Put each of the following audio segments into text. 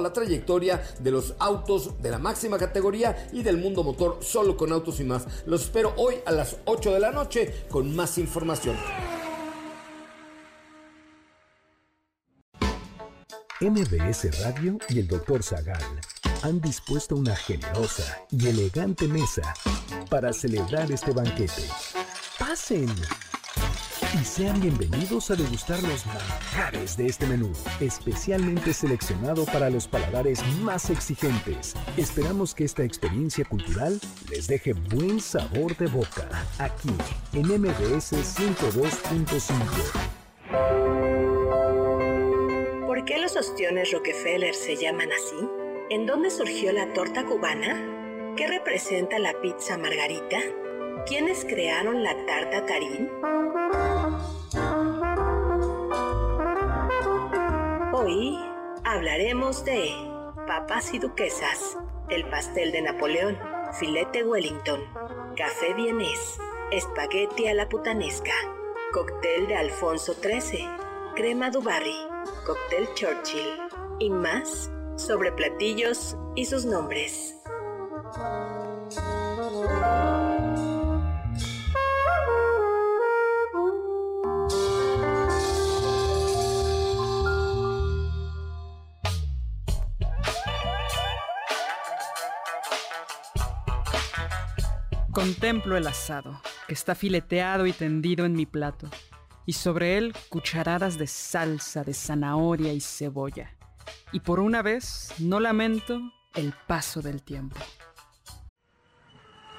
la trayectoria de los autos de la máxima categoría y del mundo motor solo con autos y más. Los espero hoy a las 8 de la noche con más información. MBS Radio y el Dr. Zagal han dispuesto una generosa y elegante mesa para celebrar este banquete. ¡Pasen! Y sean bienvenidos a degustar los manjares de este menú, especialmente seleccionado para los paladares más exigentes. Esperamos que esta experiencia cultural les deje buen sabor de boca, aquí en MBS 102.5. ¿Por qué los ostiones Rockefeller se llaman así? ¿En dónde surgió la torta cubana? ¿Qué representa la pizza margarita? ¿Quiénes crearon la tarta tarín? Hoy hablaremos de papas y duquesas, el pastel de Napoleón, filete Wellington, café vienés, espagueti a la putanesca, cóctel de Alfonso XIII, crema Dubarry, cóctel Churchill y más sobre platillos y sus nombres. Contemplo el asado, que está fileteado y tendido en mi plato, y sobre él cucharadas de salsa de zanahoria y cebolla. Y por una vez no lamento el paso del tiempo.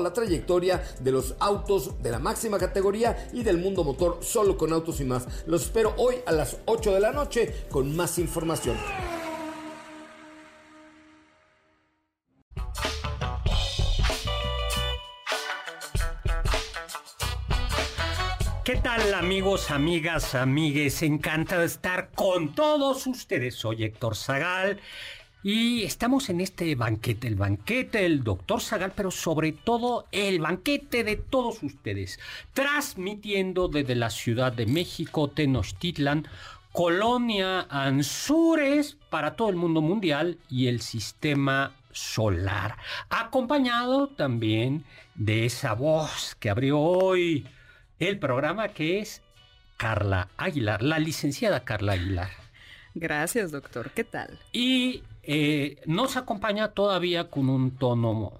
la trayectoria de los autos de la máxima categoría y del mundo motor solo con autos y más. Los espero hoy a las 8 de la noche con más información. ¿Qué tal amigos, amigas, amigues? Encantado de estar con todos ustedes. Soy Héctor Zagal y estamos en este banquete, el banquete del doctor Zagal, pero sobre todo el banquete de todos ustedes, transmitiendo desde la Ciudad de México, Tenochtitlan, Colonia Anzures para todo el mundo mundial y el sistema solar, acompañado también de esa voz que abrió hoy el programa que es Carla Aguilar, la licenciada Carla Aguilar. Gracias, doctor. ¿Qué tal? Y eh, nos acompaña todavía con un tono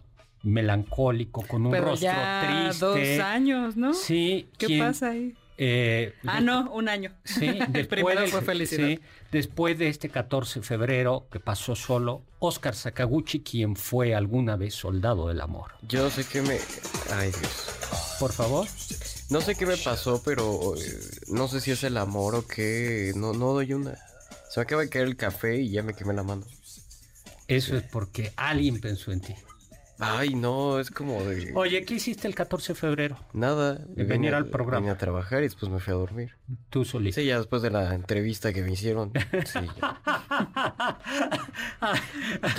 melancólico, con un rostro ya triste. Dos años, ¿no? Sí. ¿Qué pasa ahí? Eh, ah, no, un año. Sí, después, Primero fue felicidad. Sí, después de este 14 de febrero que pasó solo, Oscar Sakaguchi, quien fue alguna vez soldado del amor. Yo sé que me... Ay, Dios. Por favor. No sé qué me pasó, pero eh, no sé si es el amor o qué. No, no doy una. Se me acaba de caer el café y ya me quemé la mano. Eso es porque alguien pensó en ti. Ay, no, es como de... Oye, ¿qué hiciste el 14 de febrero? Nada. De venir al programa. Vine a trabajar y después me fui a dormir. Tú solito. Sí, ya después de la entrevista que me hicieron. Sí, ya.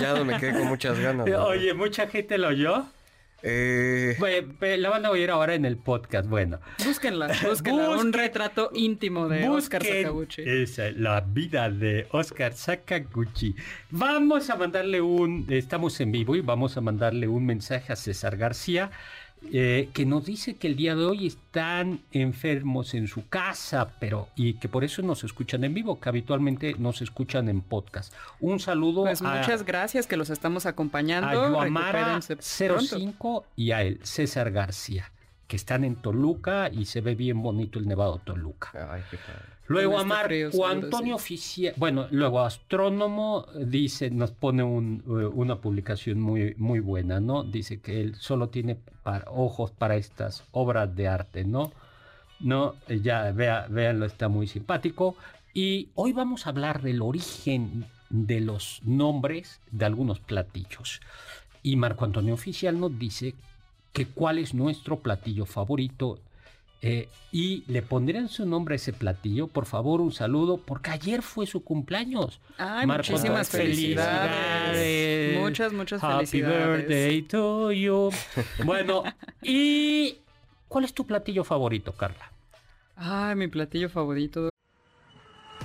ya me quedé con muchas ganas. Oye, mucha gente lo oyó. Eh, la van a oír ahora en el podcast. Bueno, Búsquenla, búsquenla. un retrato íntimo de Oscar Sakaguchi. esa, la vida de Oscar Sakaguchi. Vamos a mandarle un, estamos en vivo y vamos a mandarle un mensaje a César García eh, que nos dice que el día de hoy están enfermos en su casa, pero y que por eso nos escuchan en vivo, que habitualmente nos escuchan en podcast. Un saludo Pues a, muchas gracias que los estamos acompañando. a Yoamara Recupérense pronto. 05 y a él, César García, que están en Toluca y se ve bien bonito el Nevado Toluca. Ay, qué padre. Luego este Marco Antonio sí. Oficial, bueno, luego Astrónomo eh, dice, nos pone un, eh, una publicación muy, muy buena, ¿no? Dice que él solo tiene para- ojos para estas obras de arte, ¿no? No, Eh, ya vea, véanlo, está muy simpático. Y hoy vamos a hablar del origen de los nombres de algunos platillos. Y Marco Antonio Oficial nos dice que cuál es nuestro platillo favorito eh, y le pondrían su nombre a ese platillo, por favor, un saludo, porque ayer fue su cumpleaños. Ay, Marco, muchísimas felicidades. felicidades. Muchas, muchas Happy felicidades. birthday to you. Bueno, ¿y cuál es tu platillo favorito, Carla? Ay, mi platillo favorito.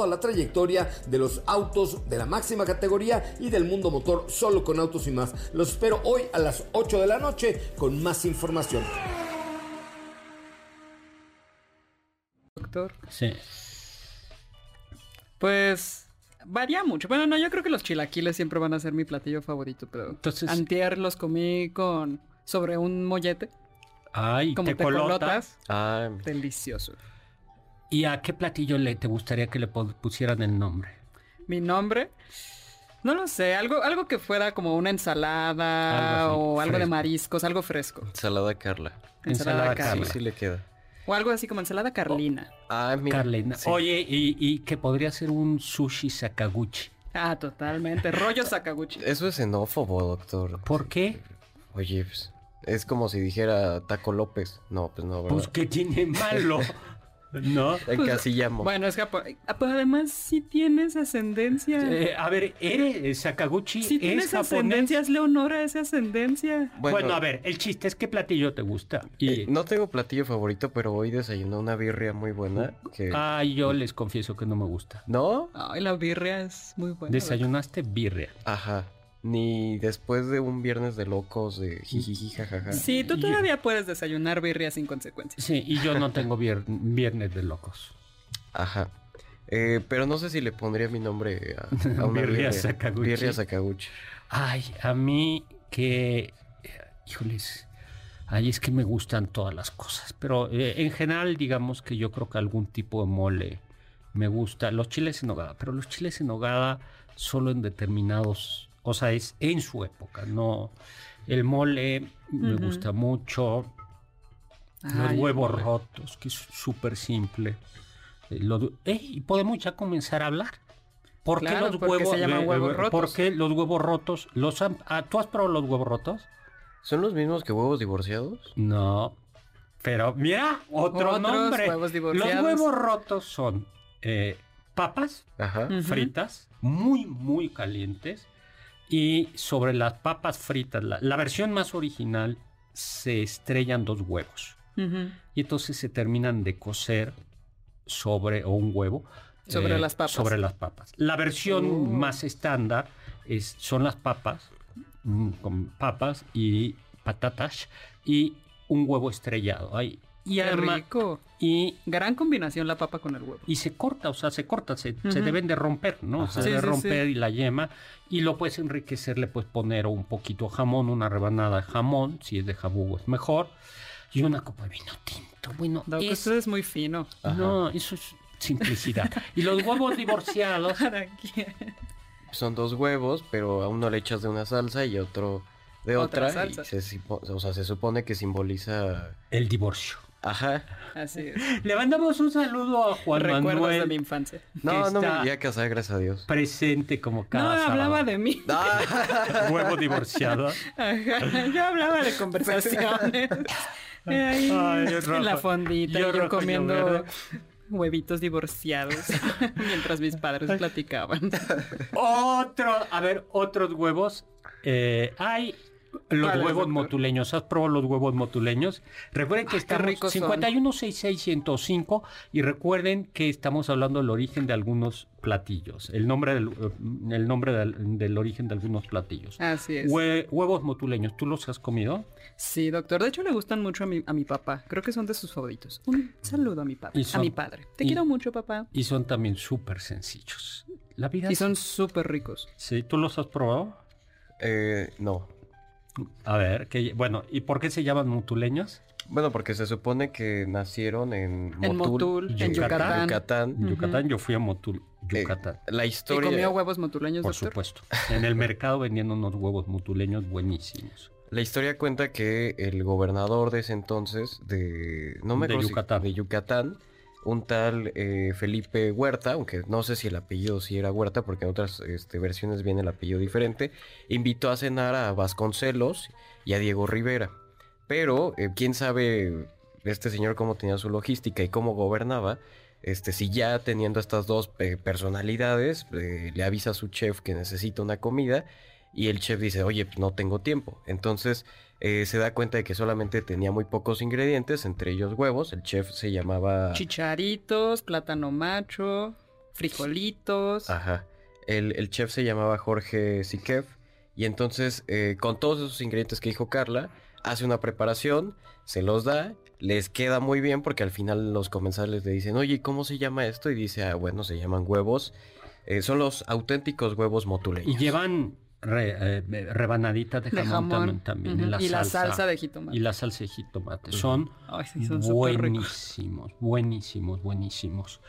toda la trayectoria de los autos de la máxima categoría y del mundo motor solo con autos y más. Los espero hoy a las 8 de la noche con más información. Doctor. Sí. Pues varía mucho. Bueno, no, yo creo que los chilaquiles siempre van a ser mi platillo favorito, pero Entonces- antier los comí con sobre un mollete, Ay, como tecolotas. tecolotas, Ah, delicioso. ¿Y a qué platillo le te gustaría que le pusieran el nombre? Mi nombre, no lo sé, algo algo que fuera como una ensalada Algo o algo de mariscos, algo fresco. ensalada Carla. Ensalada, Ensalada Sí, Carla. sí le queda. O algo así como ensalada carlina. Ah, mira. Carlina. sí. Oye, y, y que podría ser un sushi Sakaguchi. Ah, totalmente. Rollo Sakaguchi. Eso es xenófobo, doctor. ¿Por qué? Oye, pues, es como si dijera Taco López. No, pues no, ¿verdad? Pues que tiene malo. ¿No? Encasillamos. Bueno, es japonés. Pero además sí tienes ascendencia. Eh, a ver, ¿eres Sakaguchi? Si ¿Es tienes japonés? ascendencia, hazle honor a esa ascendencia. Bueno, a ver, el chiste es qué platillo te gusta. Y, eh, no tengo platillo favorito, pero hoy desayuné una birria muy buena. Que... Ay, yo les confieso que no me gusta. ¿No? Ay, la birria es muy buena. Desayunaste birria. Ajá. Ni después de un viernes de locos de jijiji jajaja. Sí, tú todavía puedes desayunar birria sin consecuencias. Sí, y yo no tengo vier- viernes de locos. Ajá. Eh, pero no sé si le pondría mi nombre a, a una Birria birria. Sakaguchi. Birria Sakaguchi. Ay, a mí que... Híjoles. Ay, es que me gustan todas las cosas. Pero eh, en general, digamos que yo creo que algún tipo de mole me gusta. Los chiles en nogada. Pero los chiles en nogada solo en determinados... O sea, es en su época, no... El mole me gusta mucho. Los Ay, huevos mole. rotos, que es súper simple. Eh, lo eh, y podemos ya comenzar a hablar. ¿Por qué los porque huevos se llaman eh, huevos eh, rotos. ¿Por qué los huevos rotos? Los han- ah, ¿Tú has probado los huevos rotos? ¿Son los mismos que huevos divorciados? No. Pero mira, otro Otros nombre. huevos los huevos rotos son eh, papas Ajá. Fritas, muy, muy calientes. Y sobre las papas fritas, la, la versión más original, se estrellan dos huevos. Y entonces se terminan de cocer sobre o un huevo eh, Sobre las papas. sobre las papas la versión Oh. más estándar es son las papas mm, con papas y patatas y un huevo estrellado ahí y Qué además rico. y Gran combinación la papa con el huevo. y se corta, o sea, se corta, se, se deben de romper, ¿no? Ajá. Se Sí, debe sí, romper sí. y la yema y lo puedes enriquecer, le puedes poner un poquito de jamón, una rebanada de jamón, si es de jabugo es mejor, y una copa de vino tinto. Bueno, Doc, es- usted es muy fino. no, eso es simplicidad. y los huevos divorciados, ¿Para qué? Son dos huevos, pero a uno le echas de una salsa y otro de Otra otra. salsa. Y se, o sea, se supone que simboliza el divorcio. Ajá. Así es. Le mandamos un saludo a Juan Recuerdos Manuel. de mi infancia. No, no me llegué a casar, gracias a Dios. Presente como cada No, sábado. hablaba de mí. Huevo divorciado. Ajá, Yo hablaba de conversaciones. Ahí, Ay, en rojo. la fondita, Yo y yo comiendo huevitos divorciados mientras mis padres platicaban. Otro, a ver, otros huevos. Eh, hay los ¿Cuáles, huevos doctor? motuleños. ¿Has probado los huevos motuleños? Recuerden que qué estamos ricos son. 5166105 y recuerden que estamos hablando del origen de algunos platillos. El nombre del, eh, el nombre del, del origen de algunos platillos. Así es. Hue- huevos motuleños, ¿tú los has comido? Sí, doctor. De hecho, le gustan mucho a mi, a mi papá. Creo que son de sus favoritos. Un saludo a mi papá. A mi padre. Te y- quiero mucho, papá. Y son también súper sencillos. La vida Y son súper ricos. Sí, ¿tú los has probado? Eh, no. A ver, que, bueno, ¿y por qué se llaman motuleños? Bueno, porque se supone que nacieron en Motul, En Motul, en Yucatán. Yucatán. Yucatán. En Yucatán, yo fui a Motul, Eh, Yucatán. la ¿Y historia, comió huevos motuleños, Por doctor? supuesto. En el mercado vendiendo unos huevos motuleños buenísimos. la historia cuenta que el gobernador de ese entonces de no me De acuerdo si- Yucatán. de Yucatán, un tal eh, Felipe Huerta, aunque no sé si el apellido sí era Huerta, porque en otras este, versiones viene el apellido diferente, invitó a cenar a Vasconcelos y a Diego Rivera. Pero eh, quién sabe este señor cómo tenía su logística y cómo gobernaba. Este, si ya teniendo estas dos eh, personalidades, le avisa a su chef que necesita una comida y el chef dice, oye, pues no tengo tiempo. Entonces eh, se da cuenta de que solamente tenía muy pocos ingredientes, entre ellos huevos. El chef se llamaba... Chicharitos, plátano macho, frijolitos. Ajá. El, el chef se llamaba Jorge Sikev. Y entonces, eh, con todos esos ingredientes que dijo Carla, hace una preparación, se los da, les queda muy bien porque al final los comensales le dicen, oye, ¿cómo se llama esto? Y dice, ah, bueno, se llaman huevos. Eh, son los auténticos huevos motuleños. Y llevan re- eh, rebanaditas de de jamón, jamón. también. Y la y la salsa, de jitomate. Y la salsa de jitomate. Son Ay, sí, buenísimos, buenísimos, buenísimos.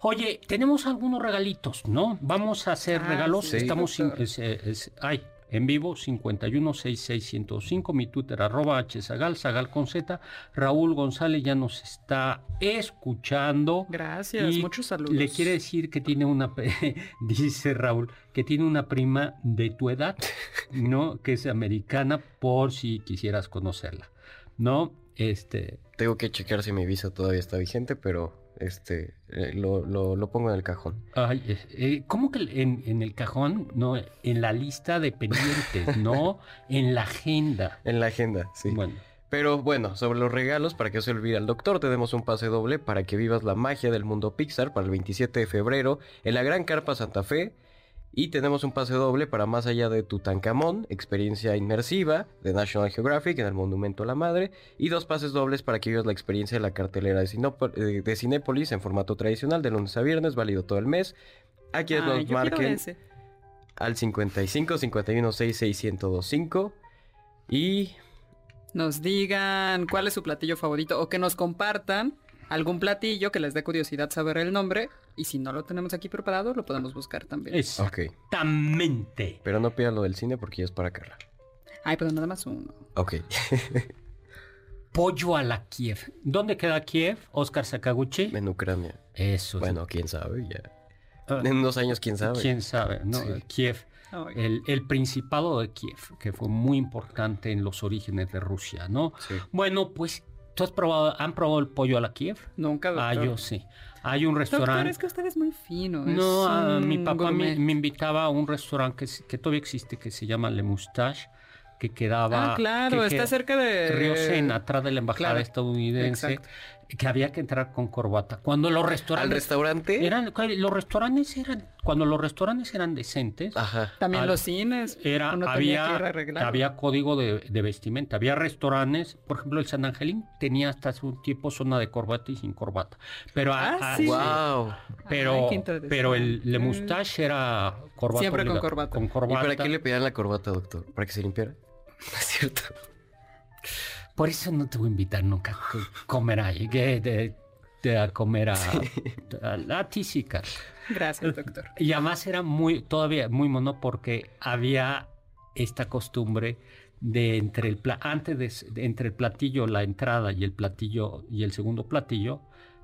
Oye, tenemos algunos regalitos, ¿no? Vamos a hacer Ah, regalos. sí, Estamos sin- doctor. es- es- ay, en vivo 5166105, mi Twitter arroba hzagal, zagal con z. Raúl González ya nos está escuchando. Gracias, Y muchos saludos. Le quiere decir que tiene una, dice Raúl, que tiene una prima de tu edad, ¿no? Que es americana por si quisieras conocerla, ¿no? Este, Tengo que checar si mi visa todavía está vigente, pero este eh, lo, lo- lo pongo en el cajón. ay, eh, eh, ¿cómo que en, en el cajón? No, en la lista de pendientes, no en la agenda. En la agenda, sí. Bueno, Pero bueno, sobre los regalos, para que se olvide al doctor, tenemos un pase doble para que vivas la magia del mundo Pixar para el 27 de febrero en la Gran Carpa Santa Fe. Y tenemos un pase doble para Más allá de Tutankamón, experiencia inmersiva de National Geographic en el Monumento a la Madre. Y dos pases dobles para que vivas la experiencia de la cartelera de, eh, de Cinépolis en formato tradicional de lunes a viernes, válido todo el mes. A quienes Ay, nos quiero marquen al 55 51 66 1025. Y Nos digan cuál es su platillo favorito o que nos compartan algún platillo que les dé curiosidad saber el nombre. Y si no lo tenemos aquí preparado, lo podemos buscar también. exactamente. Pero no pidan lo del cine porque ya es para Carla. Ay, pero nada más uno. Ok. Pollo a la Kiev. ¿Dónde queda Kiev? Oscar Sakaguchi. en Ucrania. Eso. Bueno, quién sabe, ya. Ah, En unos años, quién sabe. ¿Quién sabe? ¿no? Sí. Kiev. El, el Principado de Kiev, que fue muy importante en los orígenes de Rusia, ¿no? Sí. Bueno, pues, ¿tú has probado, han probado el pollo a la Kiev? Nunca, doctor. Ah, yo sí. Hay un Doctor, restaurante. es que usted es muy fino. No, ah, mi papá me, invitaba a un restaurante que, que todavía existe, que se llama Le Moustache, que quedaba... Ah, claro, que está queda- cerca de... Río Sena, atrás de la embajada Claro, estadounidense, exacto. Que había que entrar con corbata. Cuando los ¿Al restaurantes... restaurante? Eran, los restaurantes eran... Cuando los restaurantes eran decentes... Ajá. También Al- los cines. Era, había, había código de, de vestimenta, había restaurantes, por ejemplo el San Angelín tenía hasta su tipo zona de corbata y sin corbata, pero a- Ah, a- sí. Wow. pero Ay, pero el Le Moustache era corbata Siempre con corbata. con ¿Y corbata. para qué le pedían la corbata, doctor? ¿Para que se limpiara? No es cierto. Por eso no te voy a invitar nunca a co- comer ahí, que de, de a comer a, a, a ti sí, Carla. Gracias, doctor. Y además era muy, todavía muy mono porque había esta costumbre de entre el antes de, entre el platillo, la entrada y el platillo y el segundo platillo,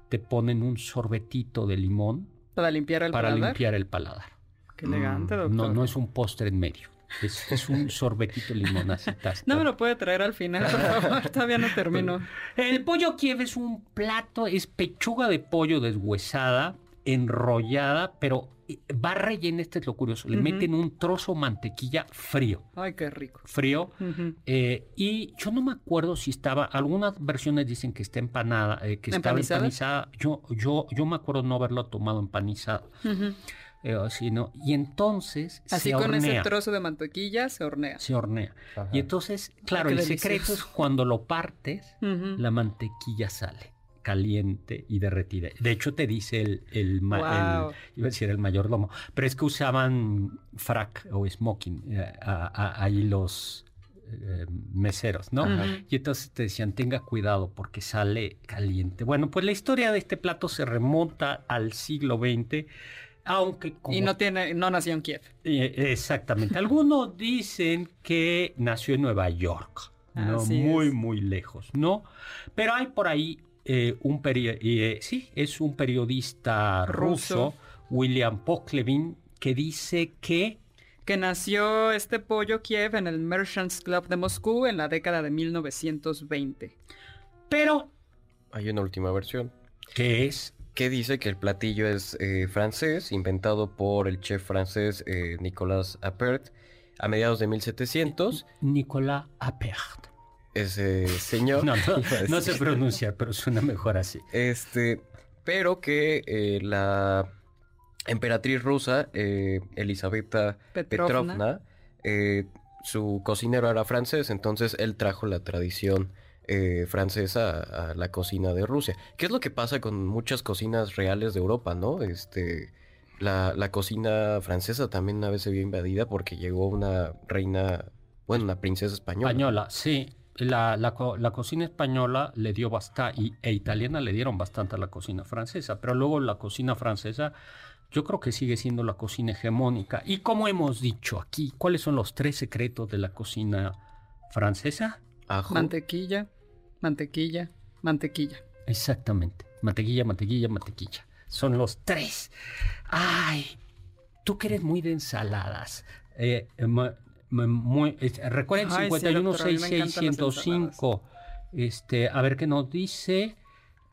te ponen un sorbetito de limón para limpiar el para paladar. limpiar el paladar. Qué elegante, doctor. No, no es un postre en medio. Es, un sorbetito así. No me lo puede traer al final, por favor. Todavía no termino. El pollo Kiev es un plato, es pechuga de pollo deshuesada, enrollada, pero va rellena, este es lo curioso, le meten un trozo mantequilla frío. Ay, qué rico. Frío. Eh, y yo no me acuerdo si estaba, algunas versiones dicen que está empanada, eh, que estaba empanizada. Yo, yo, yo me acuerdo no haberlo tomado empanizado. Eh, y entonces Así con ese trozo de mantequilla se hornea. Se hornea. Y entonces, claro, el secreto es cuando lo partes, la mantequilla sale caliente y derretida. De hecho, te dice el, el, iba a decir el mayordomo, pero es que usaban frac o smoking eh, ahí los eh, meseros, ¿no? Y entonces te decían, tenga cuidado porque sale caliente. Bueno, pues la historia de este plato se remonta al siglo XX. Aunque y no tiene, no nació en Kiev. Eh, exactamente. Algunos dicen que nació en Nueva York, no muy muy lejos, ¿no? Pero hay por ahí eh, un eh, sí, es un periodista ruso, William Poklevin, que dice que que nació este pollo Kiev en el Merchants Club de Moscú en la década de 1920. Pero hay una última versión. ¿Qué es? Que dice que el platillo es eh, francés, inventado por el chef francés Nicolas Appert a mediados de 1700. Nicolas Appert ese señor. No, se pronuncia, pero suena mejor así. Este, pero que eh, la emperatriz rusa, eh, Elisabetta Petrovna, eh, su cocinero era francés, entonces él trajo la tradición francesa a, la cocina de Rusia. ¿Qué es lo que pasa con muchas cocinas reales de Europa, no? Este, la, la cocina francesa también a veces se vio invadida porque llegó una reina, bueno, una princesa española. Española, sí la, la, cocina española le dio bastante, y, e italiana le dieron bastante a la cocina francesa, pero luego la cocina francesa yo creo que sigue siendo la cocina hegemónica. Y como hemos dicho aquí, ¿cuáles son los tres secretos de la cocina francesa? Mantequilla, mantequilla, mantequilla. Exactamente. Mantequilla, mantequilla, mantequilla. Son los tres. Ay, tú que eres muy de ensaladas. Eh, muy, recuerden 516605. Este, a ver qué nos dice.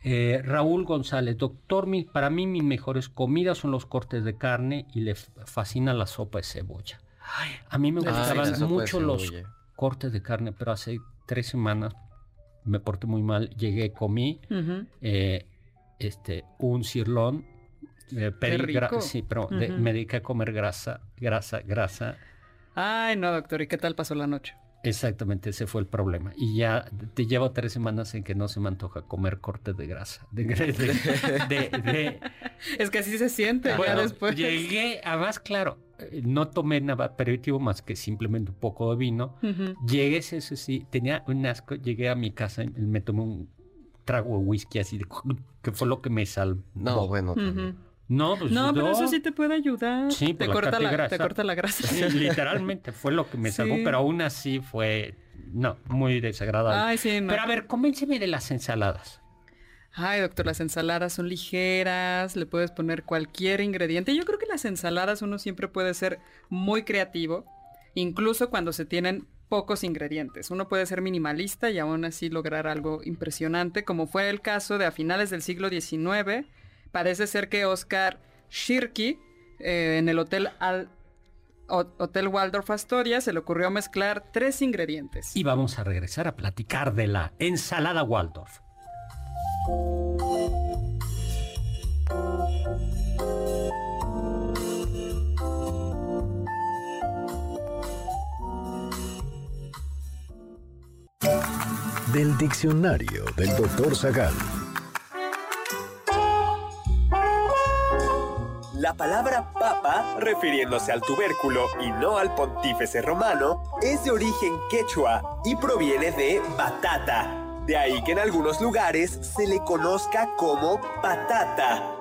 Eh, Raúl González, doctor, para mí mis mejores comidas son los cortes de carne y le fascina la sopa de cebolla. a mí me gustaban mucho los cortes de carne, pero hace tres semanas me porté muy mal. Llegué, comí eh, este, un cirlón. Eh, sí, pero me dediqué a comer grasa, grasa, grasa. Ay, no, doctor, ¿y qué tal pasó la noche? Exactamente, ese fue el problema. Y ya te llevo tres semanas en que no se me antoja comer cortes de grasa. De, de, es que así se siente bueno, después. Llegué, además, claro, eh, no tomé nada aperitivo más que simplemente un poco de vino. Llegué, eso sí, tenía un asco. Llegué a mi casa y me tomé un trago de whisky así, de, que fue lo que me salvó. No, bueno, no, pues no, pero eso sí te puede ayudar. Sí, te, corta la, te corta la grasa. Sí, literalmente fue lo que me salvó, pero aún así fue, no, muy desagradable. Ay, sí, Pero a ver, convénceme de las ensaladas. Ay, doctor, las ensaladas son ligeras, le puedes poner cualquier ingrediente. Yo creo que las ensaladas uno siempre puede ser muy creativo, incluso cuando se tienen pocos ingredientes. Uno puede ser minimalista y aún así lograr algo impresionante, como fue el caso de a finales del siglo XIX Parece ser que Oscar Shirky eh, en el hotel Hotel Waldorf Astoria se le ocurrió mezclar tres ingredientes. Y vamos a regresar a platicar de la ensalada Waldorf. Del diccionario del doctor Zagal. La palabra papa, refiriéndose al tubérculo y no al pontífice romano, es de origen quechua y proviene de batata. De ahí que en algunos lugares se le conozca como patata.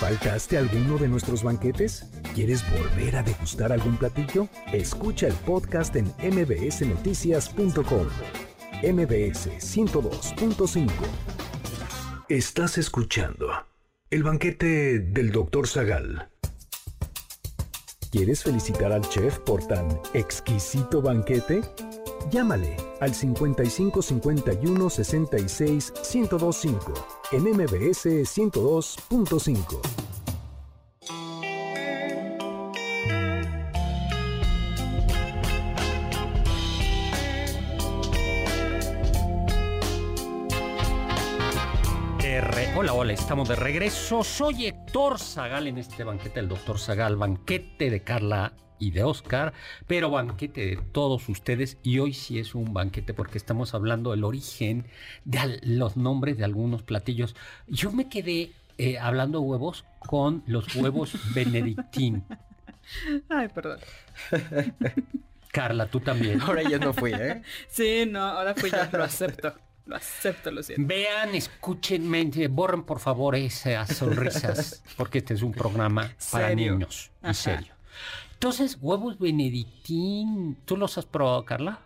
¿Faltaste alguno de nuestros banquetes? ¿Quieres volver a degustar algún platillo? Escucha el podcast en mbsnoticias.com. MBS 102.5. Estás escuchando el banquete del Dr. Zagal. ¿Quieres felicitar al chef por tan exquisito banquete? Llámale al 55 51 66 1025 en MBS 102.5. Hola, hola, estamos de regreso. Soy Héctor Zagal en este banquete del doctor Zagal, banquete de Carla y de Oscar, pero banquete de todos ustedes. Y hoy sí es un banquete porque estamos hablando del origen de los nombres de algunos platillos. Yo me quedé eh, hablando de huevos con los huevos benedictín. Ay, perdón. Carla, tú también. Ahora ya no fui, ¿eh? Sí, no, ahora fui yo, lo acepto. Lo acepto, lo siento. Vean, escúchenme, borren por favor esas sonrisas, porque este es un programa para niños, en serio. Entonces, huevos benedictín, ¿tú los has probado, Carla?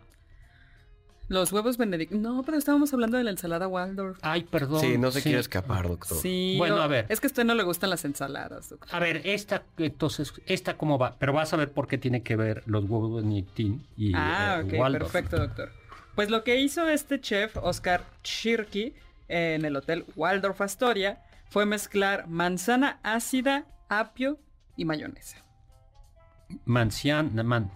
Los huevos benedictín. No, pero estábamos hablando de la ensalada Waldorf. Ay, perdón. Sí, no se quiere escapar, doctor. Sí. Bueno, a ver. Es que a usted no le gustan las ensaladas, doctor. A ver, esta, entonces, ¿esta cómo va? Pero vas a ver por qué tiene que ver los huevos benedictín y ah, eh, ok, perfecto, doctor. Pues lo que hizo este chef, Oscar Chirky, en el hotel Waldorf Astoria, fue mezclar manzana ácida, apio y mayonesa. Manzana,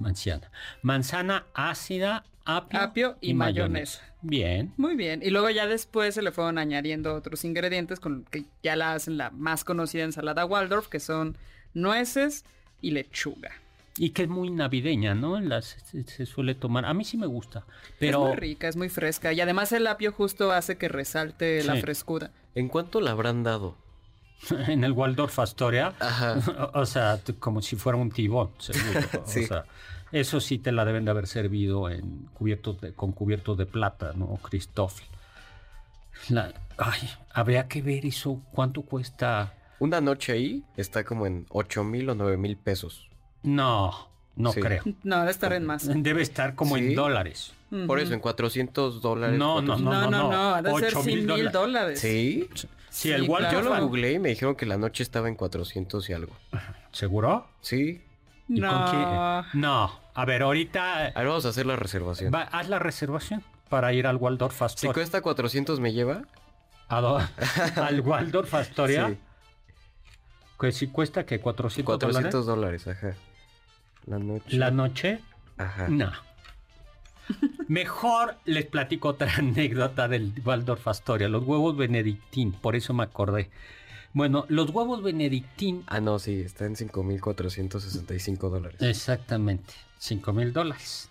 manzana ácida, apio, y, mayonesa. Bien. Muy bien. Y luego ya después se le fueron añadiendo otros ingredientes con que ya la hacen la más conocida ensalada Waldorf, que son nueces y lechuga. Y que es muy navideña, ¿no? Las, se, suele tomar. A mí sí me gusta. Pero... Es muy rica, es muy fresca. Y además el apio justo hace que resalte la frescura. ¿En cuánto la habrán dado? en el Waldorf Astoria. O sea, como si fuera un tibón, seguro. O sea, eso sí te la deben de haber servido en cubiertos con cubiertos de plata, ¿no? Christoph. ay, habría que ver eso. ¿Cuánto cuesta? Una noche ahí está como en 8 mil o 9 mil pesos. No, no creo. No, debe estar en más. Debe estar como en dólares. Por eso, en 400 dólares. No, no, no, no, no, no, debe ser mil dólares. ¿Sí? Sí, el Walter. Yo lo googleé y me dijeron que la noche estaba en 400 y algo. ¿Seguro? Sí. ¿Y no. con quién? No. A ver, ahorita. A ver, vamos a hacer la reservación. haz la reservación para ir al Waldorf Astoria. Si cuesta 400, ¿me lleva? ¿Al Waldorf Astoria? Sí. Que si cuesta que 400 400 dólares, ajá. La noche. ¿La noche? Ajá. No. Mejor les platico otra anécdota del Waldorf Astoria, los huevos benedictín, por eso me acordé. Bueno, los huevos benedictín... Ah, no, sí, está en 5.465 dólares. Exactamente, 5.000 dólares.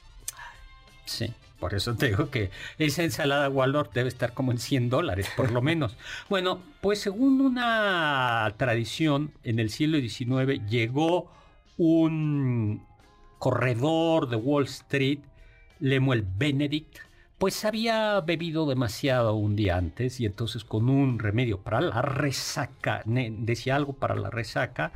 Sí, por eso te digo que esa ensalada Waldorf debe estar como en 100 dólares, por lo menos. bueno, pues según una tradición, en el siglo XIX llegó un corredor de Wall Street Lemuel Benedict, pues había bebido demasiado un día antes y entonces con un remedio para la resaca, decía algo para la resaca,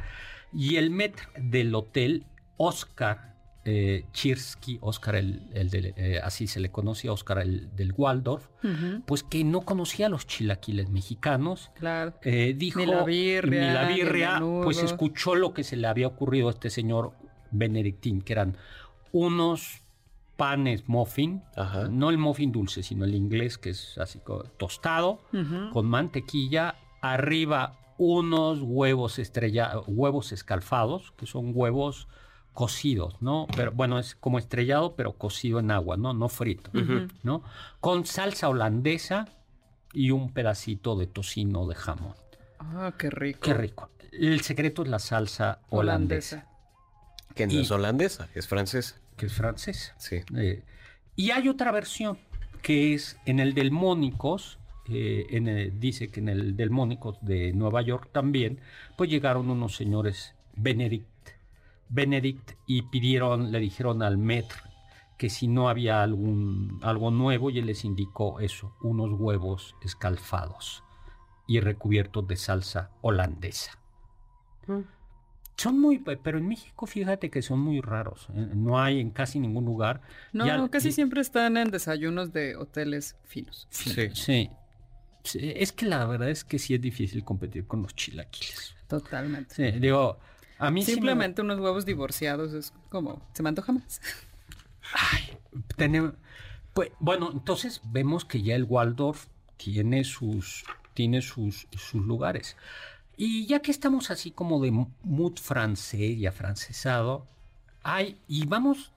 y el met del hotel, Oscar eh, Chirsky, Oscar el, eh, así se le conocía, Oscar el del Waldorf, pues que no conocía los chilaquiles mexicanos. Claro. Eh, dijo, ni la birria, ni la birria pues escuchó lo que se le había ocurrido a este señor Benedictín, que eran unos panes muffin, no el muffin dulce, sino el inglés que es así tostado, con mantequilla, arriba unos huevos estrellados, huevos escalfados, que son huevos cocidos, ¿no? Pero bueno, es como estrellado, pero cocido en agua, ¿no? No frito, ¿no? Con salsa holandesa y un pedacito de tocino de jamón. Ah, qué rico. Qué rico. El secreto es la salsa holandesa. Que no es holandesa, es francesa que es francés. Sí. Eh, y hay otra versión que es en el Delmónicos, eh, en dice que en el Delmónicos de Nueva York también, pues llegaron unos señores Benedict, Benedict y pidieron, le dijeron al metro que si no había algún, algo nuevo y él les indicó eso, unos huevos escalfados y recubiertos de salsa holandesa. Son muy, pero en México fíjate que son muy raros. eh, No hay en casi ningún lugar. No, Ya- casi y- siempre están en desayunos de hoteles finos. Sí. Sí. Sí, Es que la verdad es que sí es difícil competir con los chilaquiles. Totalmente. Sí, digo, a mí sí me- Simplemente unos huevos divorciados es como, se me antoja más. Tenem- pues, bueno, entonces vemos que ya el Waldorf tiene sus, tiene sus, sus lugares. Y ya que estamos así como de mood francés y afrancesado, hay, y vamos,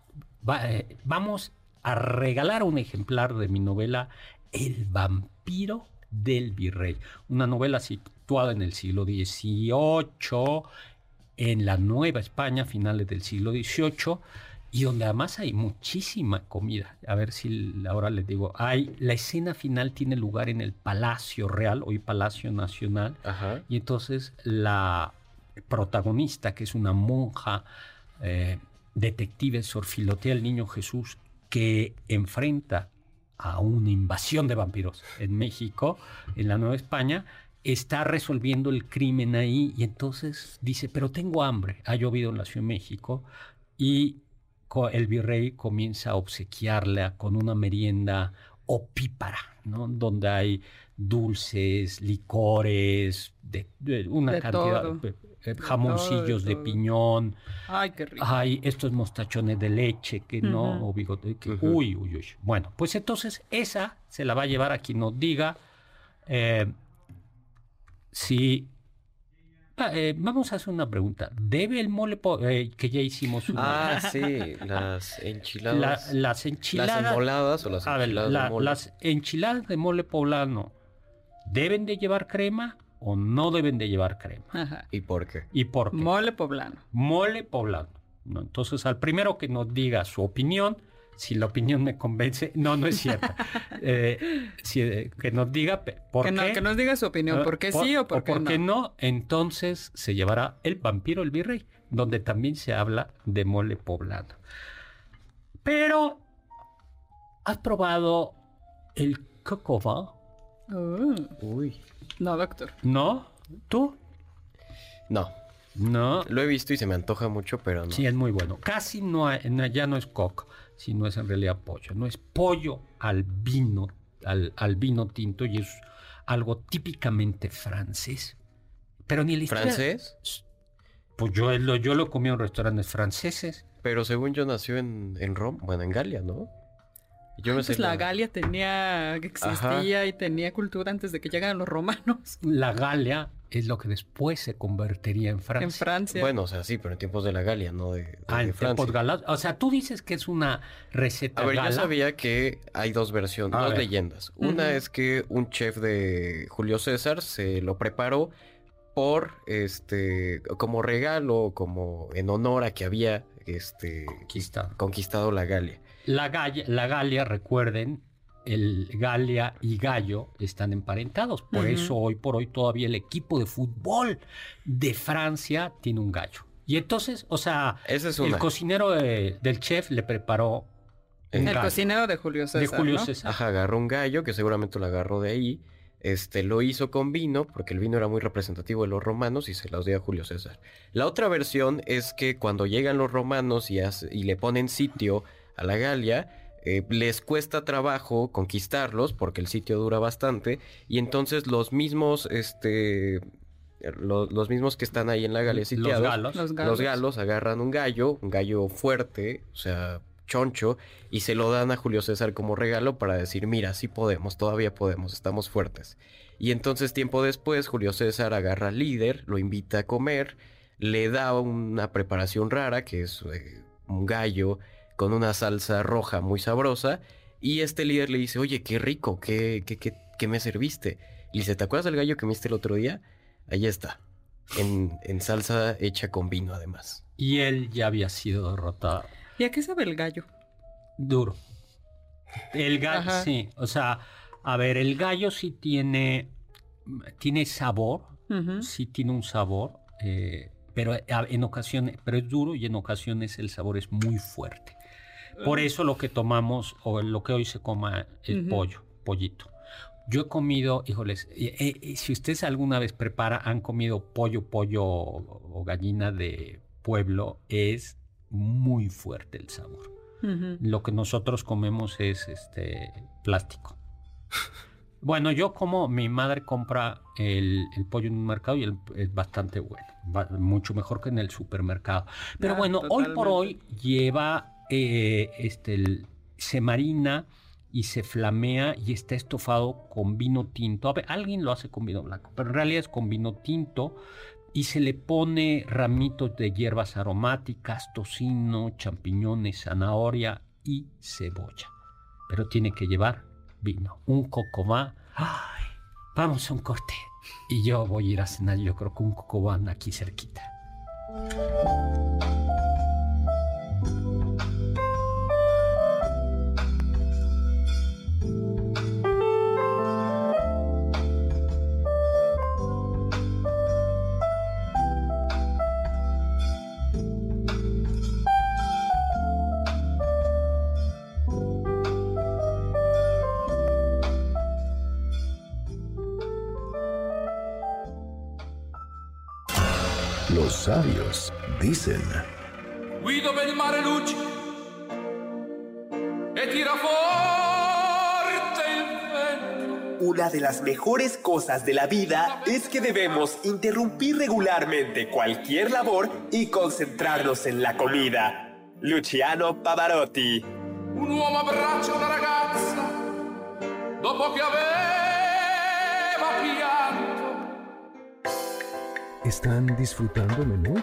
va- eh, vamos a regalar un ejemplar de mi novela El vampiro del virrey, una novela situada en el siglo XVIII, en la Nueva España, finales del siglo XVIII, y donde además hay muchísima comida. A ver si ahora les digo, hay la escena final tiene lugar en el Palacio Real, hoy Palacio Nacional, Ajá. y entonces la protagonista, que es una monja eh, detective, Sor Filotea el Niño Jesús, que enfrenta a una invasión de vampiros en México, en la Nueva España, está resolviendo el crimen ahí y entonces dice, pero tengo hambre, ha llovido en la Ciudad de México y co- el virrey comienza a obsequiarla con una merienda opípara, ¿no? Donde hay dulces, licores, de, de una De cantidad, todo. De jamoncillos de piñón, Ay, qué rico. hay estos mostachones de leche que no, o bigote, que- uy, uy, uy. Bueno, pues entonces esa se la va a llevar a quien nos diga eh, si... Ah, eh, vamos a hacer una pregunta. ¿Debe el mole eh, que ya hicimos una- Ah, sí, las la- enchiladas. las enchiladas? Las enmoladas o las A ver, enchiladas la- de mole. las enchiladas de mole poblano, ¿deben de llevar crema o no deben de llevar crema? Ajá. ¿Y por qué? ¿Y por qué? Mole poblano. mole poblano. ¿no? Entonces, al primero que nos diga su opinión, si la opinión me convence, no, no es cierto. Eh, si, eh, que nos diga por que, qué. no, que nos diga su opinión, eh, ¿por qué sí o por qué no? no. Entonces se llevará el vampiro, el virrey, donde también se habla de mole poblano. Pero, ¿has probado el cocoba? Oh, Uy. no, doctor. ¿No? ¿Tú? No, No. lo he visto y se me antoja mucho, pero no. Sí, es muy bueno. Casi no, hay- no- ya no es coco, sino es en realidad pollo. No es pollo al vino, al, al vino tinto y es algo típicamente francés. Pero ni historia- ¿Francés? Pues yo lo, yo lo comí en restaurantes franceses. Pero según yo nació en, en Roma, bueno, en Galia, ¿no? Yo sé Pues la Galia tenía, existía y tenía cultura antes de que llegaran los romanos La Galia es lo que después se convertiría en Francia. en Francia. Bueno, o sea, sí, pero en tiempos de la Galia, no de, de- Ah, de en Francia. galas. O sea, tú dices que es una receta A ver, gala. yo sabía que hay dos versiones, A dos ver. leyendas. Una es que un chef de Julio César se lo preparó por este como regalo, como en honor a que había este Conquistado. conquistado la Galia. La, Galia, la Galia, recuerden, el Galia y Gallo están emparentados. Por eso hoy por hoy todavía el equipo de fútbol de Francia tiene un gallo. Y entonces, o sea, Esa es el cocinero de- del chef le preparó un el gallo cocinero de Julio César. de Julio ¿no? César. Ajá, agarró un gallo que seguramente lo agarró de ahí. Este, lo hizo con vino, porque el vino era muy representativo de los romanos y se los dio a Julio César. La otra versión es que cuando llegan los romanos y, hace- y le ponen sitio a la Galia, eh, les cuesta trabajo conquistarlos porque el sitio dura bastante y entonces los mismos, este, lo- los, mismos que están ahí en la Galia Los sitiados, galos. Los galos. los galos agarran un gallo, un gallo fuerte, o sea, choncho, y se lo dan a Julio César como regalo para decir, mira, sí podemos, todavía podemos, estamos fuertes. Y entonces tiempo después Julio César agarra al líder, lo invita a comer, le da una preparación rara, que es eh, un gallo con una salsa roja muy sabrosa, y este líder le dice, oye, qué rico, qué, qué, qué, qué me serviste. Y dice, ¿te acuerdas del gallo que me diste el otro día? Ahí está, en, en salsa hecha con vino además. Y él ya había sido derrotado. ¿Y a qué sabe el gallo? Duro. El gallo, Ajá. sí. O sea, a ver, el gallo sí tiene, tiene sabor, sí tiene un sabor, eh, pero en ocasiones, pero es duro y en ocasiones el sabor es muy fuerte. Por eso lo que tomamos o lo que hoy se coma es pollo, pollito. Yo he comido, híjoles, eh, eh, si ustedes alguna vez prepara, han comido pollo, pollo o, o gallina de pueblo, es muy fuerte el sabor. Lo que nosotros comemos es este plástico. Bueno, yo como mi madre compra el, el pollo en un mercado y el- es bastante bueno, va- mucho mejor que en el supermercado. Pero Ah, bueno, hoy por hoy lleva, eh, este, el- se marina y se flamea y está estofado con vino tinto. A ver, alguien lo hace con vino blanco, pero en realidad es con vino tinto y se le pone ramitos de hierbas aromáticas, tocino, champiñones, zanahoria y cebolla. Pero tiene que llevar vino, un cocobá. Ay, vamos a un corte. Y yo voy a ir a cenar, yo creo que un cocobán aquí cerquita. Dicen, Guido per il mare luce e tira forte il vento. Una de las mejores cosas de la vida es que debemos interrumpir regularmente cualquier labor y concentrarnos en la comida. Luciano Pavarotti. Un uomo abbraccia una ragazza dopo che aveva pianto. ¿están disfrutando el menú?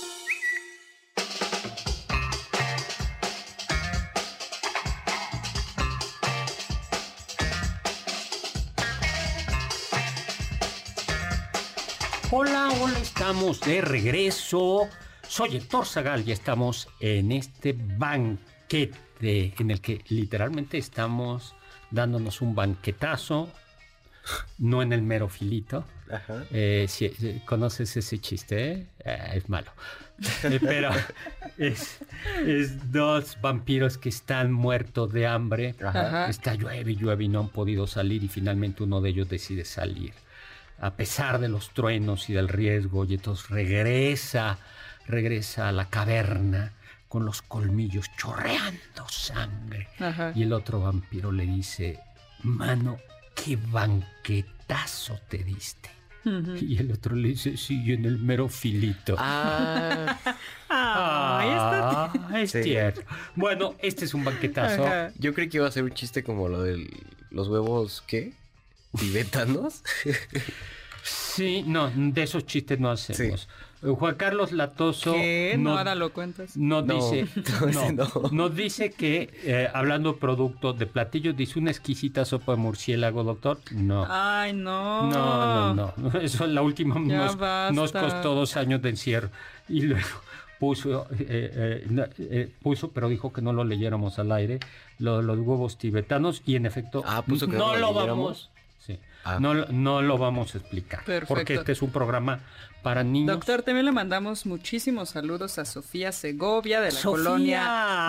Hola, estamos de regreso. Soy Héctor Zagal y estamos en este banquete en el que literalmente estamos dándonos un banquetazo, no en el mero filito. Ajá. Eh, si, si- ¿Conoces ese chiste? eh? Eh, es malo. Eh, pero es, es dos vampiros que están muertos de hambre. Ajá. Está llueve y llueve y no han podido salir y finalmente uno de ellos decide salir. A pesar de los truenos y del riesgo, y entonces regresa, regresa a la caverna con los colmillos chorreando sangre. Ajá. Y el otro vampiro le dice, mano, qué banquetazo te diste. Y el otro le dice, sí, yo en el mero filito. Ah, está- Ah, es Sí. Bueno, este es un banquetazo. Ajá. yo creí que iba a ser un chiste como lo de los huevos, ¿qué? ¿Tibetanos? Sí, no, de esos chistes no hacemos. Eh, Juan Carlos Latoso ¿Qué? No, no, ahora lo cuentas. no No, dice, no, nos dice que, eh, hablando producto de platillos, dice una exquisita sopa de murciélago, doctor. No. Ay, no. No, no, no. Eso la última Ya nos, basta. nos costó dos años de encierro. Y luego puso, eh, eh, eh, puso, pero dijo que no lo leyéramos al aire, lo- los huevos tibetanos. Y en efecto, Ah, puso que no lo lo vamos. Ah. no, lo- no lo vamos a explicar. Perfecto. Porque este es un programa para niños. Doctor, también le mandamos muchísimos saludos a Sofía Segovia de la ¡Sofía! colonia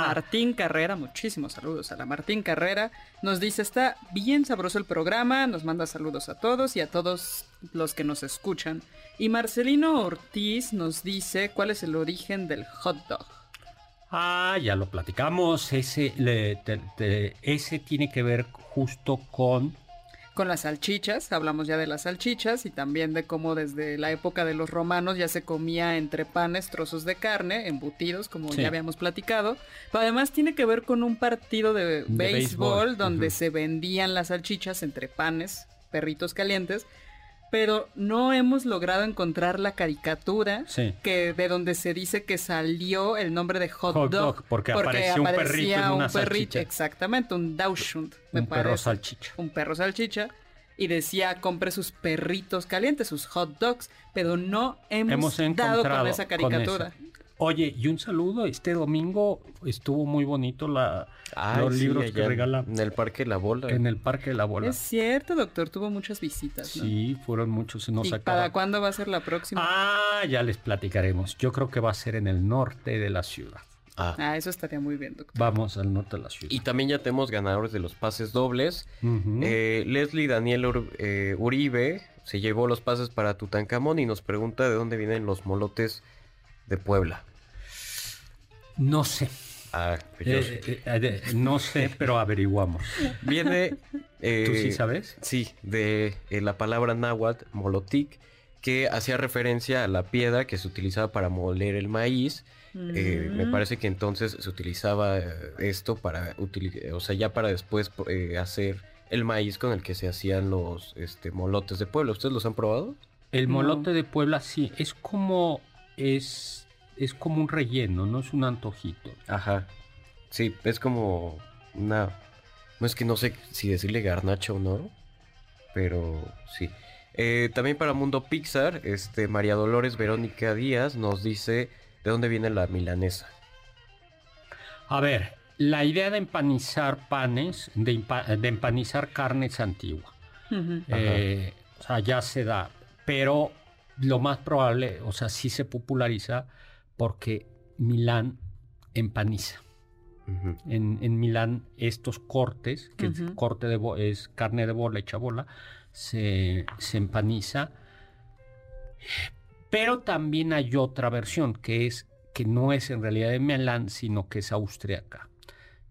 Martín Carrera. Muchísimos saludos a la Martín Carrera. Nos dice, está bien sabroso el programa. Nos manda saludos a todos y a todos los que nos escuchan. Y Marcelino Ortiz nos dice cuál es el origen del hot dog. Ah, ya lo platicamos. Ese, le- te- te- ese tiene que ver justo con Con las salchichas, hablamos ya de las salchichas y también de cómo desde la época de los romanos ya se comía entre panes trozos de carne, embutidos, como Sí. ya habíamos platicado. Pero además tiene que ver con un partido de, béisbol, béisbol, donde se vendían las salchichas entre panes, perritos calientes. Pero no hemos logrado encontrar la caricatura Sí. que de donde se dice que salió el nombre de hot, Hot dog, dog, porque apareció un perrito en aparecía una un perrito, exactamente, un Dauschund, me un perro parece salchicha. un perro salchicha y decía compre sus perritos calientes, sus hot dogs, pero no hemos, Hemos dado con esa caricatura. Oye, y un saludo, este domingo estuvo muy bonito la, Ay, los sí, libros que allá regala En el Parque La Bola. en el Parque de la Bola. Es cierto, doctor, tuvo muchas visitas, ¿no? Sí, fueron muchos, nos ¿Y acaba. para cuándo va a ser la próxima? Ah, ya les platicaremos. Yo creo que va a ser en el norte de la ciudad. Ah. Ah, eso estaría muy bien, doctor. Vamos al norte de la ciudad. Y también ya tenemos ganadores de los pases dobles. Eh, Leslie Daniel Ur- eh, Uribe se llevó los pases para Tutankamón y nos pregunta de dónde vienen los molotes de Puebla. No sé. Ah, yo- Eh, eh, eh, eh, no sé, pero averiguamos. Viene. eh, ¿Tú sí sabes? Sí, de eh, la palabra náhuatl, molotic, que hacía referencia a la piedra que se utilizaba para moler el maíz. Eh, me Mm. parece que entonces se utilizaba esto para utilizar, o sea, ya para después eh, hacer el maíz con el que se hacían los este, molotes de pueblo. ¿Ustedes los han probado? El No. molote de Puebla sí, es como es es como un relleno, no es un antojito. Ajá. Sí, es como una... No es que no sé si decirle garnacha o no, pero sí. Eh, también para Mundo Pixar, este, María Dolores Verónica Díaz nos dice de dónde viene la milanesa. A ver, la idea de empanizar panes, de, empa- de empanizar carne es antigua. Eh, o sea, ya se da. Pero lo más probable, o sea, sí se populariza porque Milán empaniza. En, en Milán estos cortes, que es, corte de bo- es carne de bola hecha bola, se, se empaniza. Pero también hay otra versión que es que no es en realidad de Milán, sino que es austriaca.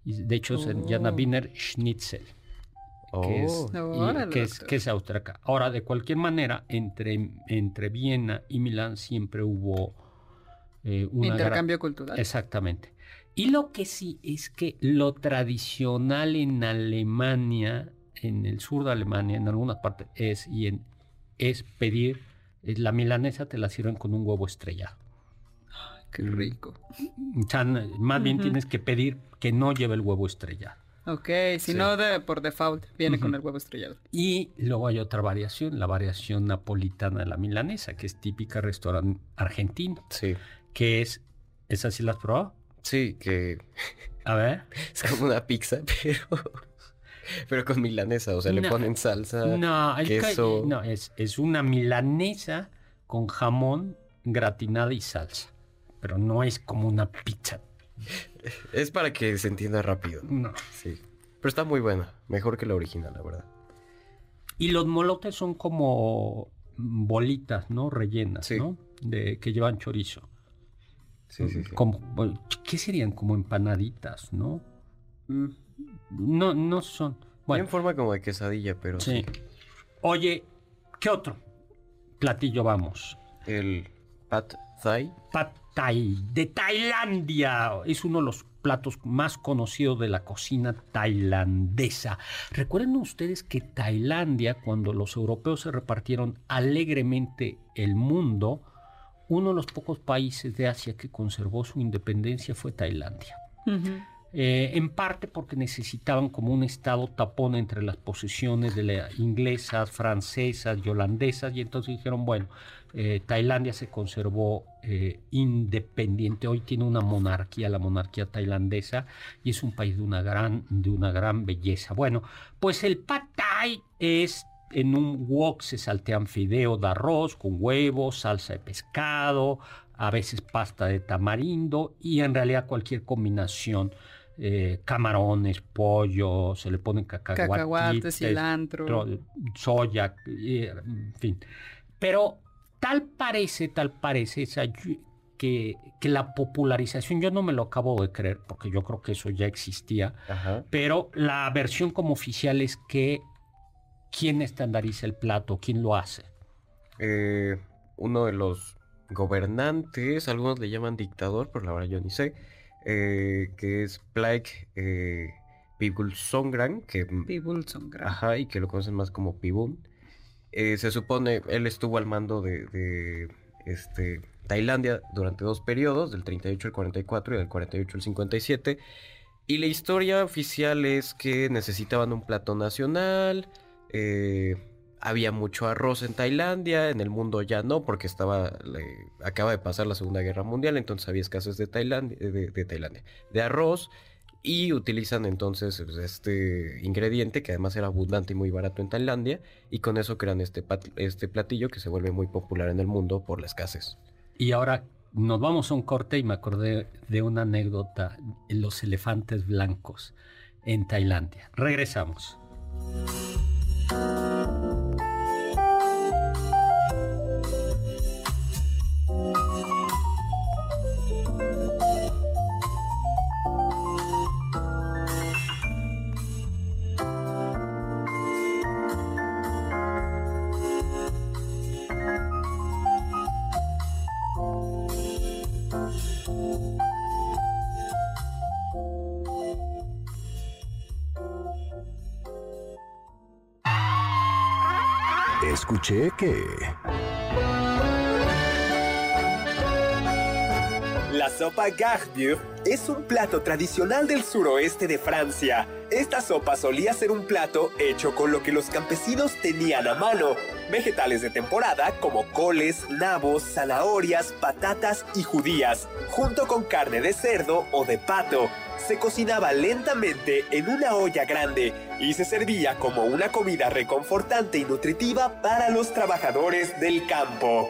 Y de hecho Oh. Wiener Schnitzel que es, Oh. y- Órale, que es, que es austriaca. Ahora, de cualquier manera, entre, entre Viena y Milán siempre hubo eh, una gran- Intercambio cultural. Exactamente. Y lo que sí es que lo tradicional en Alemania, en el sur de Alemania, en algunas partes, es, y en, es pedir, la milanesa te la sirven con un huevo estrellado. Qué rico. O sea, n- más bien tienes que pedir que no lleve el huevo estrellado. Ok, si Sí. no, de, por default viene con el huevo estrellado. Y luego hay otra variación, la variación napolitana de la milanesa, que es típica restaurante argentino, Sí. Que es, ¿esa sí la has probado? Sí, que A ver. es como una pizza, pero... Pero con milanesa, o sea, le ponen salsa. No, queso. no es, es una milanesa con jamón gratinada y salsa, pero no es como una pizza. Es para que se entienda rápido. No. Sí. Pero está muy buena. Mejor que la original, la verdad. Y los molotes son como bolitas, ¿no? Rellenas, Sí. ¿no? De, que llevan chorizo. Sí, sí, sí. Como, ¿Qué serían? Como empanaditas, ¿no? Mm, No, no son. Bueno, Tienen forma como de quesadilla, pero sí. sí. Oye, ¿qué otro platillo vamos? El pad thai. Pad Thai, de Tailandia. Es uno de los platos más conocidos de la cocina tailandesa. Recuerden ustedes que Tailandia, cuando los europeos se repartieron alegremente el mundo, uno de los pocos países de Asia que conservó su independencia fue Tailandia. Eh, en parte porque necesitaban como un estado tapón entre las posesiones de la- inglesas, francesas y holandesas, y entonces dijeron, bueno, eh, Tailandia se conservó eh, independiente, hoy tiene una monarquía, la monarquía tailandesa, y es un país de una gran, de una gran belleza. Bueno, pues el pad thai es en un wok se saltean fideo de arroz con huevos, salsa de pescado, a veces pasta de tamarindo y en realidad cualquier combinación, eh, camarones, pollo, se le ponen cacahuates, cilantro. tro- soya, en fin. Pero tal parece, tal parece esa que, que la popularización, yo no me lo acabo de creer, porque yo creo que eso ya existía, Ajá. pero la versión como oficial es que quién estandariza el plato, quién lo hace. Eh, uno de los gobernantes, algunos le llaman dictador, pero la verdad yo ni sé, eh, que es Plaik eh, Pibulsongran, que, Pibulson, gra- ajá, y que lo conocen más como Pibun. Eh, se supone, él estuvo al mando de, de, este, Tailandia durante dos periodos, del 38 al 44 y del 48 al 57. Y la historia oficial es que necesitaban un plato nacional, eh, había mucho arroz en Tailandia, en el mundo ya no, porque estaba acaba de pasar la Segunda Guerra Mundial, entonces había escasez de Tailandia, de, de arroz y utilizan entonces pues, este ingrediente que además era abundante y muy barato en Tailandia y con eso crean este este platillo que se vuelve muy popular en el mundo por la escasez. Y ahora nos vamos a un corte y me acordé de una anécdota, los elefantes blancos en Tailandia. Regresamos. thank you Escuché que... La sopa garbier es un plato tradicional del suroeste de Francia. Esta sopa solía ser un plato hecho con lo que los campesinos tenían a mano. Vegetales de temporada como coles, nabos, zanahorias, patatas y judías, junto con carne de cerdo o de pato. Se cocinaba lentamente en una olla grande y se servía como una comida reconfortante y nutritiva para los trabajadores del campo.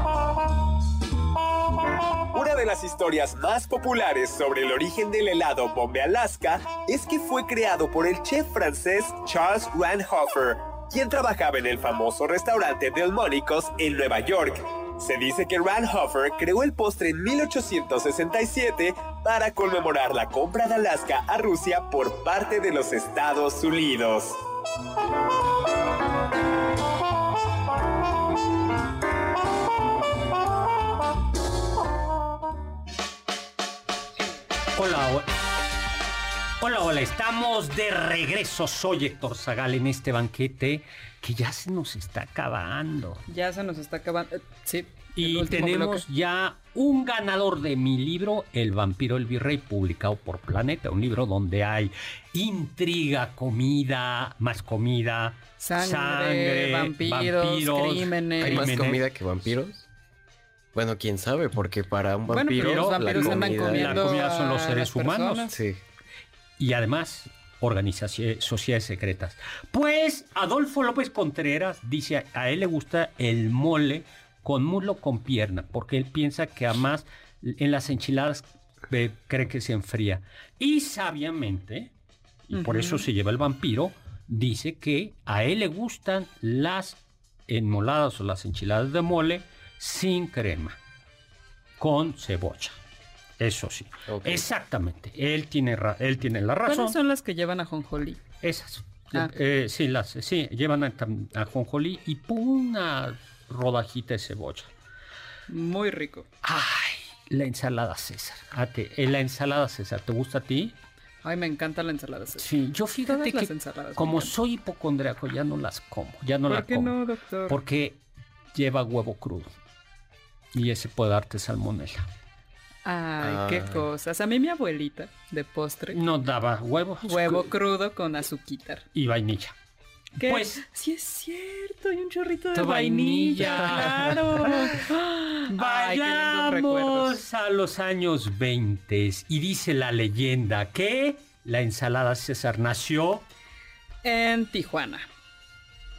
De las historias más populares sobre el origen del helado Bombe Alaska es que fue creado por el chef francés Charles Ranhofer, quien trabajaba en el famoso restaurante Delmónicos en Nueva York. Se dice que Ranhofer creó el postre en 1867 para conmemorar la compra de Alaska a Rusia por parte de los Estados Unidos. Hola, ho- hola, hola, estamos de regreso. Soy Héctor Zagal en este banquete que ya se nos está acabando. Ya se nos está acabando. eh, sí. Y tenemos bloque. ya un ganador de mi libro, El vampiro el virrey, publicado por Planeta, un libro donde hay intriga, comida, más comida, Sangre, vampiros, crímenes. ¿Hay más crímenes. comida que vampiros? Bueno, quién sabe, porque para un Bueno, vampiro pero los la vampiros andan comida- comiendo La comida son los seres humanos. Sí. y además organizaciones, sociedades secretas. Pues Adolfo López Contreras dice a él le gusta el mole con muslo con pierna, porque él piensa que además en las enchiladas eh, cree que se enfría. Y sabiamente, y por eso se lleva el vampiro, dice que a él le gustan las enmoladas o las enchiladas de mole sin crema, con cebolla. Eso sí. Exactamente. Él tiene, ra- él tiene la razón. ¿Cuáles son las que llevan a jonjolí? Esas. Ah. Eh, sí, las, sí, llevan a, a jonjolí y una rodajita de cebolla. Muy rico. Ay, la ensalada César. A ti, eh, la ensalada César, ¿te gusta a ti? Ay, me encanta la ensalada. César. Sí, yo fíjate Todas que las como soy hipocondriaco ya no las como, ya no ¿Por la qué como. no, doctor? Porque lleva huevo crudo. Y ese puede darte salmonela. Ay, qué Ah. cosas. A mí mi abuelita de postre, No daba huevo. huevo crudo con azuquitar. y vainilla. ¿Qué? Pues sí es cierto, hay un chorrito de vainilla. vainilla. Claro. Ay, qué. Vayamos a los años 20 y dice la leyenda que la ensalada César nació En Tijuana.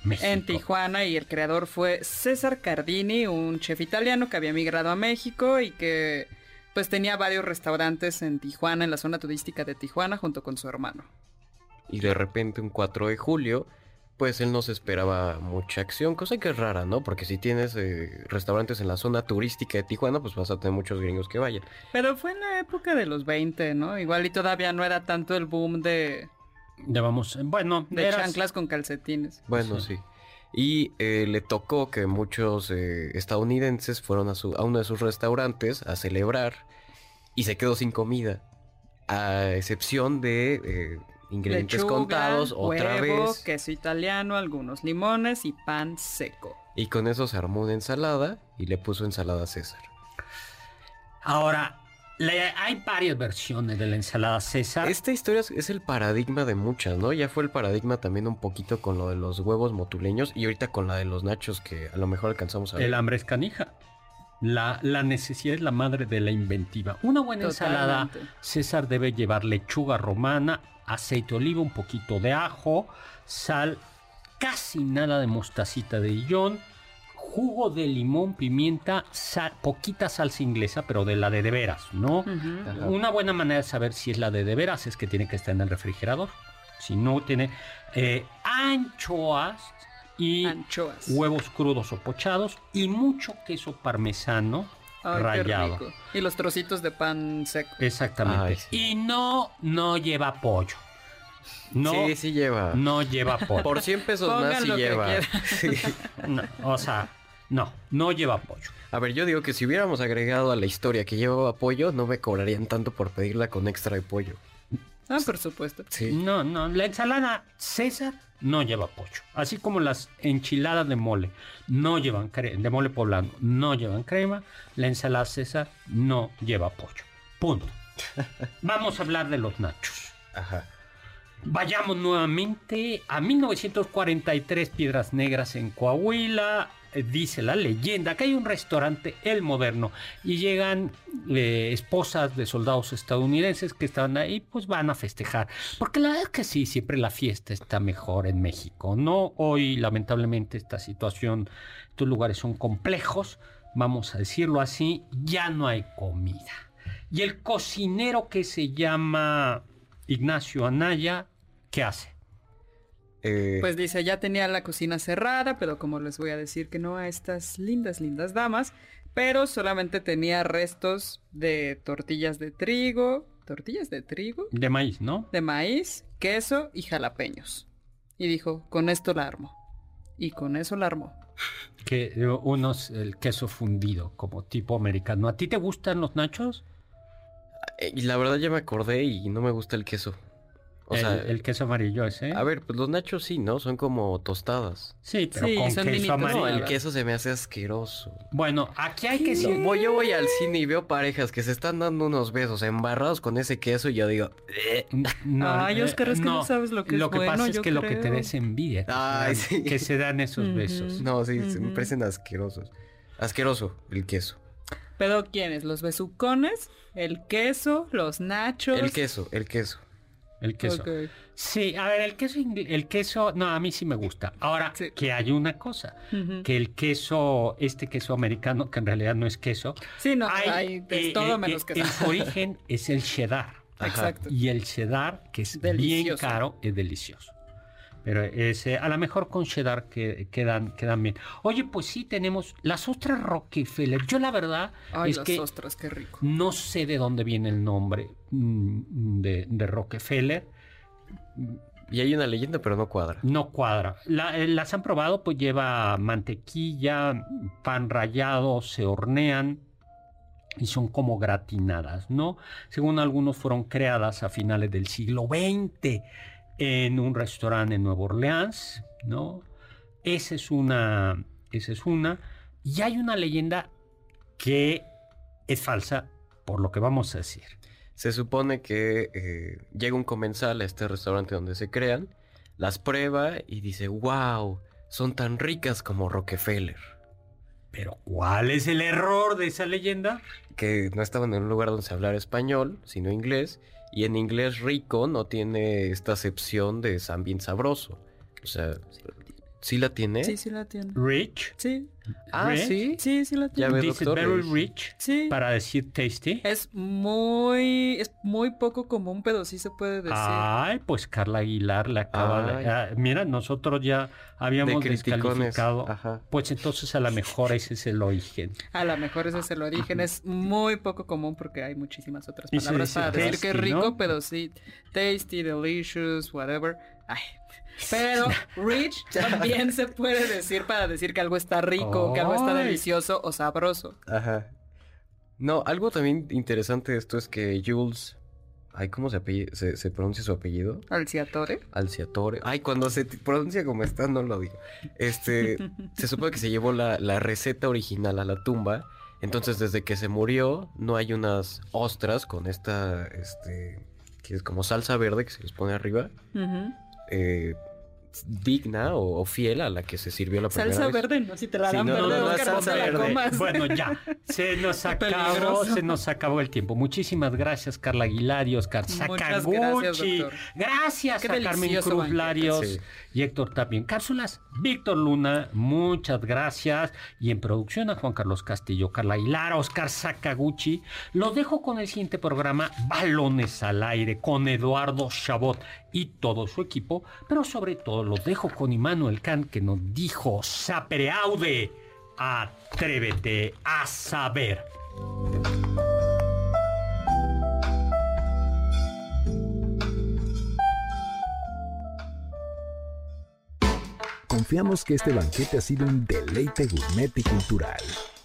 México. En Tijuana y el creador fue César Cardini, un chef italiano que había migrado a México y que pues tenía varios restaurantes en Tijuana, en la zona turística de Tijuana, junto con su hermano. Y de repente un 4 de julio pues él no se esperaba mucha acción, cosa que es rara, ¿no? Porque si tienes eh, restaurantes en la zona turística de Tijuana, pues vas a tener muchos gringos que vayan. Pero fue en la época de los 20, ¿no? Igual y todavía no era tanto el boom de, Ya vamos, bueno, de eras- chanclas con calcetines. Bueno, sí. Y eh, le tocó que muchos eh, estadounidenses fueron a, su, a uno de sus restaurantes a celebrar y se quedó sin comida. A excepción de eh, ingredientes Lechuga, contados otra huevo, vez. queso italiano, algunos limones y pan seco. Y con eso se armó una ensalada y le puso ensalada César. Ahora, le- hay varias versiones de la ensalada César. Esta historia es, es el paradigma de muchas, ¿no? Ya fue el paradigma también un poquito con lo de los huevos motuleños y ahorita con la de los nachos que a lo mejor alcanzamos a ver. El hambre es canija. La, la necesidad es la madre de la inventiva. Una buena ensalada. César debe llevar lechuga romana, aceite de oliva, un poquito de ajo, sal, casi nada de mostacita de Dijon, jugo de limón, pimienta, sal- poquita salsa inglesa, pero de la de de veras, ¿no? Una buena manera de saber si es la de de veras es que tiene que estar en el refrigerador. Si no tiene eh, anchoas y Anchoas. huevos crudos o pochados y mucho queso parmesano Ay, qué rallado. rico. Y los trocitos de pan seco. Exactamente. Ay, sí. Y no, no lleva pollo. No, Sí, sí lleva. no lleva pollo. Por 100 pesos Pongan más sí lleva. quieran. Sí. No, o sea, no, no lleva pollo. A ver, yo digo que si hubiéramos agregado a la historia que llevaba pollo, no me cobrarían tanto por pedirla con extra de pollo. Ah, por supuesto. Sí. No, no, la ensalada César no lleva pollo. Así como las enchiladas de mole no llevan de mole poblano no llevan crema, la ensalada César no lleva pollo. Punto. Vamos a hablar de los nachos. Ajá. Vayamos nuevamente a 1943, Piedras Negras en Coahuila. Dice la leyenda que hay un restaurante, El Moderno, y llegan eh, esposas de soldados estadounidenses que estaban ahí, pues van a festejar. Porque la verdad es que sí, siempre la fiesta está mejor en México, ¿no? Hoy, lamentablemente, esta situación, estos lugares son complejos, vamos a decirlo así, ya no hay comida. Y el cocinero que se llama Ignacio Anaya, ¿qué hace? Eh, Pues dice, ya tenía la cocina cerrada, pero como les voy a decir que no a estas lindas, lindas damas, pero solamente tenía restos de tortillas de trigo, tortillas de trigo, De maíz, ¿no? de maíz, queso y jalapeños. Y dijo, con esto la armo. Y con eso la armó. Que unos, el queso fundido, como tipo americano. ¿A ti te gustan los nachos? y la verdad ya me acordé y no me gusta el queso. O el, sea, el queso amarillo ese. a ver, pues los nachos sí, ¿no? Son como tostadas. Sí, pero Sí, con son queso amarillo. No, el queso se me hace asqueroso. Bueno, aquí hay que decir... voy- yo voy al cine y veo parejas que se están dando unos besos embarrados con ese queso y yo digo, "Eh". No, Ay, eh, Oscar, es que no sabes lo que es Lo que bueno, pasa es que lo que te creo. da es envidia. Que, Ay, se, dan, sí. que se dan esos besos. no, sí, se me parecen asquerosos. Asqueroso el queso. Pero ¿quiénes? ¿Los besucones? ¿El queso? ¿Los nachos? El queso, el queso. El queso. Sí, a ver, el queso, el queso, no, a mí sí me gusta. Ahora, Sí. que hay una cosa, que el queso, este queso americano, que en realidad no es queso, Sí, no, hay, hay, es eh, todo eh, menos eh, queso. Su origen es el cheddar. Exacto. Y el cheddar, que es bien caro, es delicioso. Pero ese, a lo mejor con cheddar que, quedan, quedan bien. Oye, pues sí, tenemos las ostras Rockefeller. Yo la verdad Ay, es las que ostras, qué rico. no sé de dónde viene el nombre mm, de, de Rockefeller. Y hay una leyenda, pero no cuadra. No cuadra. La- eh, las han probado, pues lleva mantequilla, pan rallado, se hornean y son como gratinadas, ¿no? Según algunos fueron creadas a finales del siglo XX en un restaurante en Nueva Orleans, ¿no? Esa es una, esa es una. Y hay una leyenda que es falsa, por lo que vamos a decir. Se supone que eh, llega un comensal a este restaurante donde se crean, las prueba y dice, wow, son tan ricas como Rockefeller. Pero ¿cuál es el error de esa leyenda? Que no estaban en un lugar donde se hablara español, sino inglés. Y en inglés rico no tiene esta acepción de san bien sabroso. O sea, ¿Sí la tiene? Sí, sí la tiene. Rich. Sí, Ah, Rich. sí. sí, sí la Ya tiene. ve, Dice doctor. very es- rich. Sí. Para decir tasty. Es muy, es muy poco común, pero sí se puede decir. Ay, pues Carla Aguilar le acaba de... Ah, mira, nosotros ya habíamos De descalificado. Ajá. Pues entonces a lo mejor ese es el origen. A lo mejor ese es el origen. Es muy poco común porque hay muchísimas otras palabras para decir que es rico, ¿no? pero sí. Tasty, delicious, whatever. Ay. Pero rich también se puede decir para decir que algo está rico, que algo está delicioso o sabroso. Ajá. No, algo también interesante de esto es que Jules. Ay, ¿cómo se, apelle- se, se pronuncia su apellido? Alciatore. Alciatore. Ay, cuando se pronuncia como está, no lo digo. Este, se supone que se llevó la, la receta original a la tumba. Entonces, desde que se murió, no hay unas ostras con esta, este, que es como salsa verde que se les pone arriba, Ujú. Eh, digna o, o fiel a la que se sirvió la primera Salsa vez. verde, no si te la Sí, dan no, verde, no, no, Oscar, salsa te la verde. comas. Bueno, ya, se nos acabó, se nos acabó el tiempo. Muchísimas gracias, Carla Aguilar y Oscar Sakaguchi. gracias. Gracias a Carmen Cruz. Larios Sí. y Héctor también. Cápsulas, Víctor Luna, muchas gracias. Y en producción a Juan Carlos Castillo, Carla Aguilar, Oscar Sakaguchi. Lo dejo con el siguiente programa, Balones al Aire, con Eduardo Chabot y todo su equipo. Pero sobre todo lo dejo con Immanuel Kant que nos dijo, Sapere aude, atrévete a saber. Confiamos que este banquete ha sido un deleite gourmet y cultural.